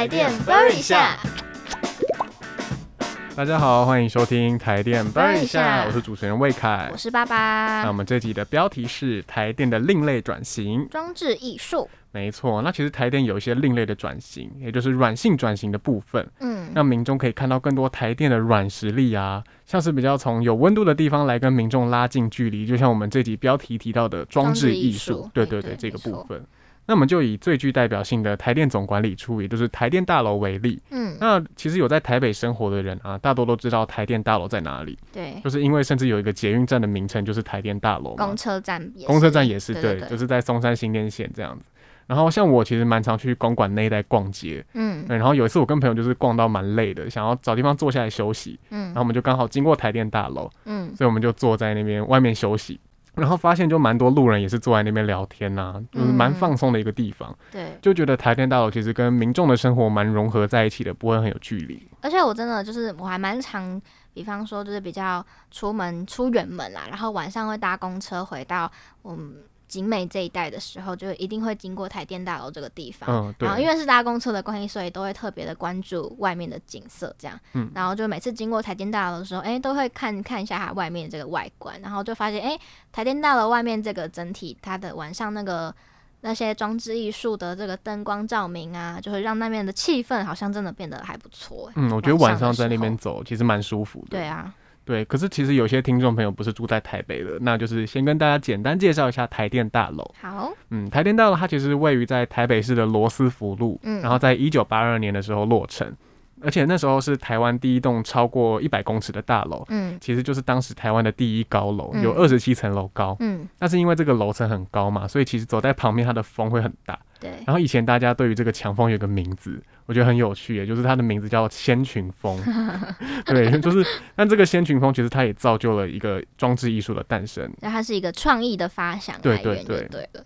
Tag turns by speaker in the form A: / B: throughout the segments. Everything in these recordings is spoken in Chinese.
A: 台电 burn 一下。
B: 大家好，欢迎收听台电 burn 一下，我是主持人魏凯
A: 我。是爸爸
B: 那我。们这集的标题是台电的另类转型。
A: 装置艺术，
B: 没错，那其实台电有一些另类的转型，也就是软性转型的部分，
A: 嗯，
B: 让民众可以看到更多台电的软实力啊，像是比较从有温度的地方来跟民众拉近距离，就像我们这集标题提到的装置艺术对，对对这个部分。那我们就以最具代表性的台电总管理处，也就是台电大楼为例。
A: 嗯，
B: 那其实有在台北生活的人啊，大多都知道台电大楼在哪里，
A: 对，
B: 就是因为甚至有一个捷运站的名称就是台电大楼
A: 公。车站也是，
B: 公车站也是对，就是在松山新店线这样子。然后像我其实蛮常去公馆那一带逛街，
A: 嗯。
B: 对，然后有一次我跟朋友就是逛到蛮累的，想要找地方坐下来休息，嗯。然后
A: 嗯
B: 我们就刚好经过台电大楼，
A: 嗯，
B: 所以我们就坐在那边外面休息。然后发现就蛮多路人也是坐在那边聊天呐、就是蛮
A: 嗯
B: 放松的一个地方，
A: 对。
B: 就觉得台电大楼其实跟民众的生活蛮融合在一起的，不会很有距离。
A: 而且我真的就是我还蛮常，比方说就是比较出门出远门啦，然后晚上会搭公车回到我们景美这一带的时候，就一定会经过台电大楼这个地方。
B: 嗯，对
A: 然后因为是搭公车的关系，所以都会特别的关注外面的景色，这样。
B: 嗯
A: 然后就每次经过台电大楼的时候，哎，都会看看一下它外面这个外观，然后就发现，哎，台电大楼外面这个整体它的晚上那个。那些装置艺术的这个灯光照明啊，就会让那边的气氛好像真的变得还不错。
B: 嗯，我觉得晚
A: 晚上
B: 在那边走其实蛮舒服的。
A: 对啊，
B: 对，可是其实有些听众朋友不是住在台北的，那就是先跟大家简单介绍一下台电大楼。
A: 好，
B: 嗯，台电大楼它其实位于在台北市的罗斯福路，
A: 嗯。
B: 然后在一九八二年的时候落成，而且那时候是台湾第一栋超过一百公尺的大楼，
A: 嗯
B: 其实就是当时台湾的第一高楼，
A: 嗯
B: 有二十七层楼高。
A: 嗯，
B: 那是因为这个楼层很高嘛，所以其实走在旁边它的风会很大。
A: 对，
B: 然后以前大家对于这个强风有个名字，我觉得很有趣，也就是它的名字叫仙群风。对，就是但这个仙群风其实它也造就了一个装置艺术的诞生。
A: 那它是一个创意的发想
B: 对
A: 来源，就
B: 对对
A: 对了。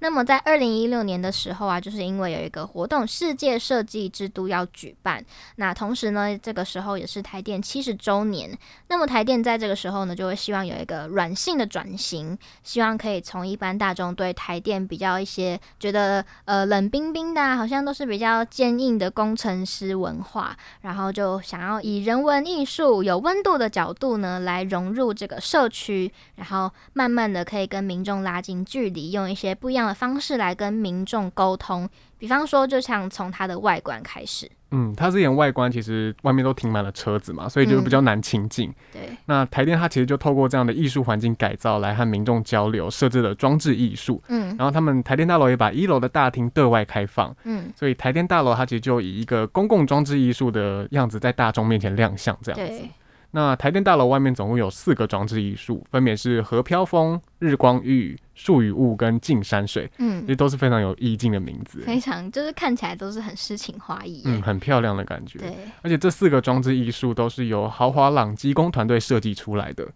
A: 那么在二零一六年的时候啊，就是因为有一个活动“世界设计之都”要举办，那同时呢，这个时候也是台电七十周年。那么台电在这个时候呢，就会希望有一个软性的转型，希望可以从一般大众对台电比较一些觉得呃冷冰冰的、啊，好像都是比较坚硬的工程师文化，然后就想要以人文艺术有温度的角度呢，来融入这个社区，然后慢慢的可以跟民众拉近距离，用一些不一样的方式来跟民众沟通。比方说，就像从它的外观开始，
B: 嗯，它之前外观其实外面都停满了车子嘛，所以就比较难亲近。
A: 对，
B: 那台电它其实就透过这样的艺术环境改造来和民众交流，设置了装置艺术。
A: 嗯
B: 然后他们台电大楼也把一楼的大厅对外开放，
A: 嗯，
B: 所以台电大楼它其实就以一个公共装置艺术的样子在大众面前亮相这样子。
A: 对，
B: 那台电大楼外面总共有四个装置艺术，分别是河飘风、日光浴、树与雾跟镜山水，
A: 嗯
B: 这，都是非常有意境的名字。
A: 非常就是看起来都是很诗情画意。
B: 嗯，很漂亮的感觉。
A: 对，
B: 而且这四个装置艺术都是由豪华朗基工团队设计出来的。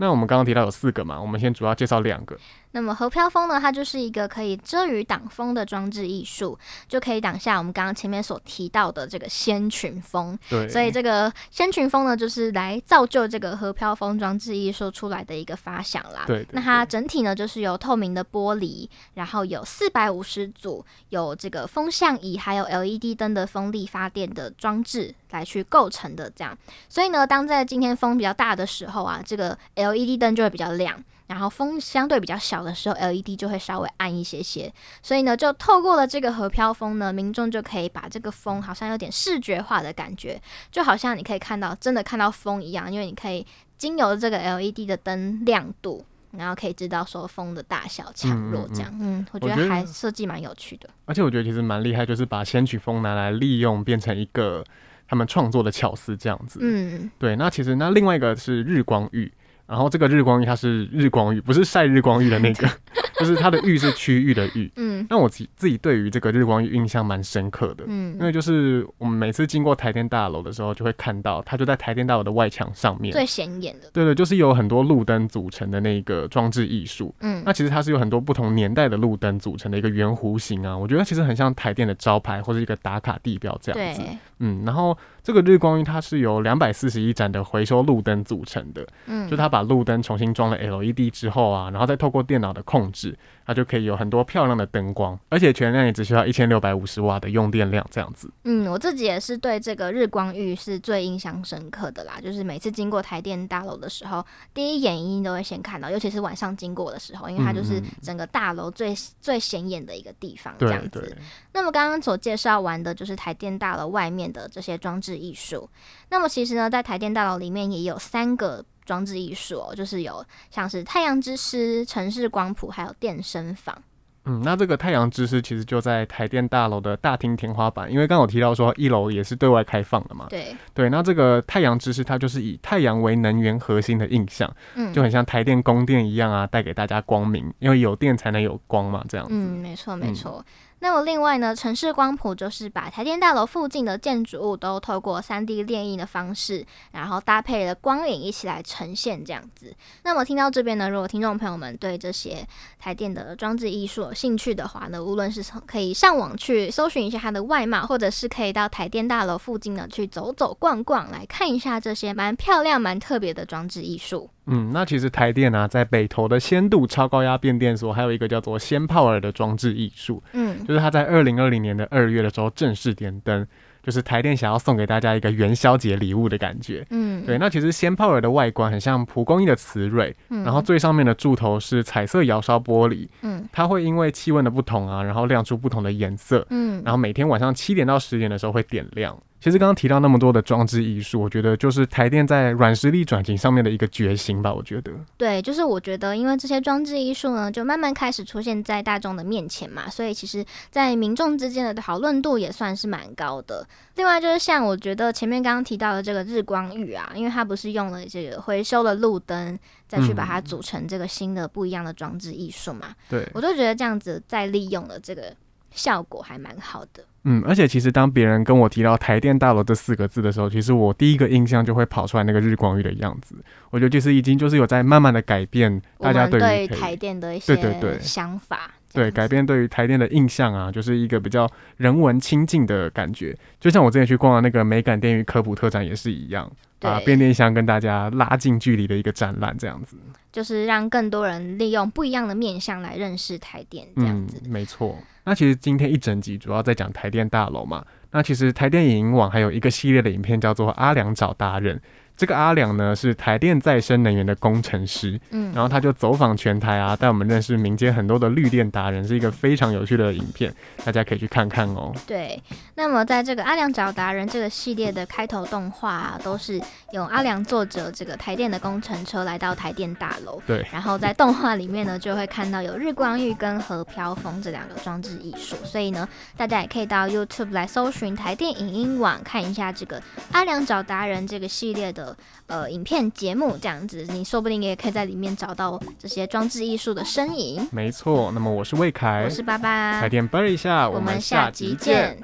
B: 那我们刚刚提到有四个嘛，我们先主要介绍两个。
A: 那么河飘风呢，它就是一个可以遮雨挡风的装置艺术，就可以挡下我们刚刚前面所提到的这个仙群风。
B: 对，
A: 所以这个仙群风呢，就是来造就这个河飘风装置艺术出来的一个发想啦。
B: 对对
A: 那它整体呢，就是由透明的玻璃，然后有四百五十组有这个风向仪，还有 LED 灯的风力发电的装置来去构成的。这样，所以呢，当在今天风比较大的时候啊，这个 LED 灯就会比较亮。然后风相对比较小的时候，LED 就会稍微暗一些些，所以呢，就透过了这个和飘风呢，民众就可以把这个风好像有点视觉化的感觉，就好像你可以看到真的看到风一样，因为你可以经由这个 LED 的灯亮度，然后可以知道说风的大小强弱这样。嗯我觉
B: 我觉得
A: 得还设计蛮有趣的。
B: 而且我觉得其实蛮厉害，就是把仙曲风拿来利用，变成一个他们创作的巧思这样子。
A: 嗯，
B: 对，那其实那另外一个是日光浴，然后这个日光浴它是日光浴，不是晒日光浴的那个，就是它的浴是区域的浴。
A: 嗯
B: 那我自己自己对于这个日光浴印象蛮深刻的，嗯因
A: 嗯，
B: 为就是我们每次经过台电大楼的时候，就会看到它就在台电大楼的外墙上面。
A: 最显眼的，
B: 对对，就是有很多路灯组成的那个装置艺术。
A: 嗯
B: 那其实它是有很多不同年代的路灯组成的一个圆弧形啊，我觉得其实很像台电的招牌或者一个打卡地标这样子。
A: 对，
B: 嗯，然后这个日光浴它是由两百四十一盏的回收路灯组成的，
A: 嗯，
B: 就它把路灯重新装了 LED 之后啊，然后再透过电脑的控制，它就可以有很多漂亮的灯光，而且全量也只需要一千六百五十瓦的用电量这样子。
A: 嗯，我自己也是对这个日光浴是最印象深刻的啦，就是每次经过台电大楼的时候，第一眼一定都会先看到，尤其是晚上经过的时候，因为它就是整个大楼最最显眼的一个地方，这样子。那么刚刚所介绍完的就是台电大楼外面的这些装置艺术，那么其实呢，在台电大楼里面也有三个。装置艺术哦，就是有像是太阳之师、城市光谱，还有电声房。
B: 嗯，那这个太阳之师其实就在台电大楼的大厅天花板，因为刚刚有提到说一楼也是对外开放的嘛。
A: 对
B: 对，那这个太阳之师它就是以太阳为能源核心的印象，嗯，就很像台电供电一样啊，带给大家光明，因为有电才能有光嘛，这样子。
A: 嗯，没错没错。那么另外呢，城市光谱就是把台电大楼附近的建筑物都透过三 D 列印的方式，然后搭配了光影一起来呈现这样子。那么听到这边呢，如果听众朋友们对这些台电的装置艺术有兴趣的话呢，无论是从可以上网去搜寻一下它的外貌，或者是可以到台电大楼附近呢去走走逛逛，来看一下这些蛮漂亮、蛮特别的装置艺术。
B: 嗯，那其实台电啊，在北投的仙度超高压变电所，还有一个叫做仙泡尔的装置艺术。嗯，就是它在二零二零年的二月的时候正式点灯，就是台电想要送给大家一个元宵节礼物的感觉。嗯，对。那其实仙泡尔的外观很像蒲公英的雌蕊，然后最上面的柱头是彩色窑烧玻璃。嗯，它会因为气温的不同啊，然后亮出不同的颜色。嗯，然后每天晚上七点到十点的时候会点亮。其实刚刚提到那么多的装置艺术，我觉得就是台电在软实力转型上面的一个决心吧。我觉得，
A: 对，就是我觉得，因为这些装置艺术呢，就慢慢开始出现在大众的面前嘛，所以其实，在民众之间的讨论度也算是蛮高的。另外就是像我觉得前面刚刚提到的这个日光浴啊，因为它不是用了这个回收的路灯，再去把它组成这个新的不一样的装置艺术嘛，
B: 对
A: 我就觉得这样子再利用了这个效果还蛮好的。
B: 嗯，而且其实当别人跟我提到台电大楼这四个字的时候，其实我第一个印象就会跑出来那个日光浴的样子。我觉得就是已经就是有在慢慢的改变大家对
A: 于台电的一些对对对想法，
B: 对改变对于台电的印象啊，就是一个比较人文亲近的感觉。就像我之前去逛的那个美感电鱼科普特展也是一样，把变电箱跟大家拉近距离的一个展览，这样子，
A: 就是让更多人利用不一样的面向来认识台电，这样子，
B: 没错。那其实今天一整集主要在讲台电大楼嘛。那其实台电影音网还有一个系列的影片叫做《阿良找达人》。这个阿良呢是台电再生能源的工程师，嗯，然后他就走访全台啊，带我们认识民间很多的绿电达人，是一个非常有趣的影片，大家可以去看看哦。
A: 对，那么在这个阿良找达人这个系列的开头动画，啊，都是由阿良坐着这个台电的工程车来到台电大楼，
B: 对，
A: 然后在动画里面呢，就会看到有日光浴跟和飘风这两个装置艺术，所以呢，大家也可以到 YouTube 来搜寻台电影音网看一下这个阿良找达人这个系列的。呃，影片节目这样子，你说不定也可以在里面找到这些装置艺术的身影。
B: 没错，那么我是魏凯，
A: 我是爸爸，
B: 快点啵一下，我们下集见。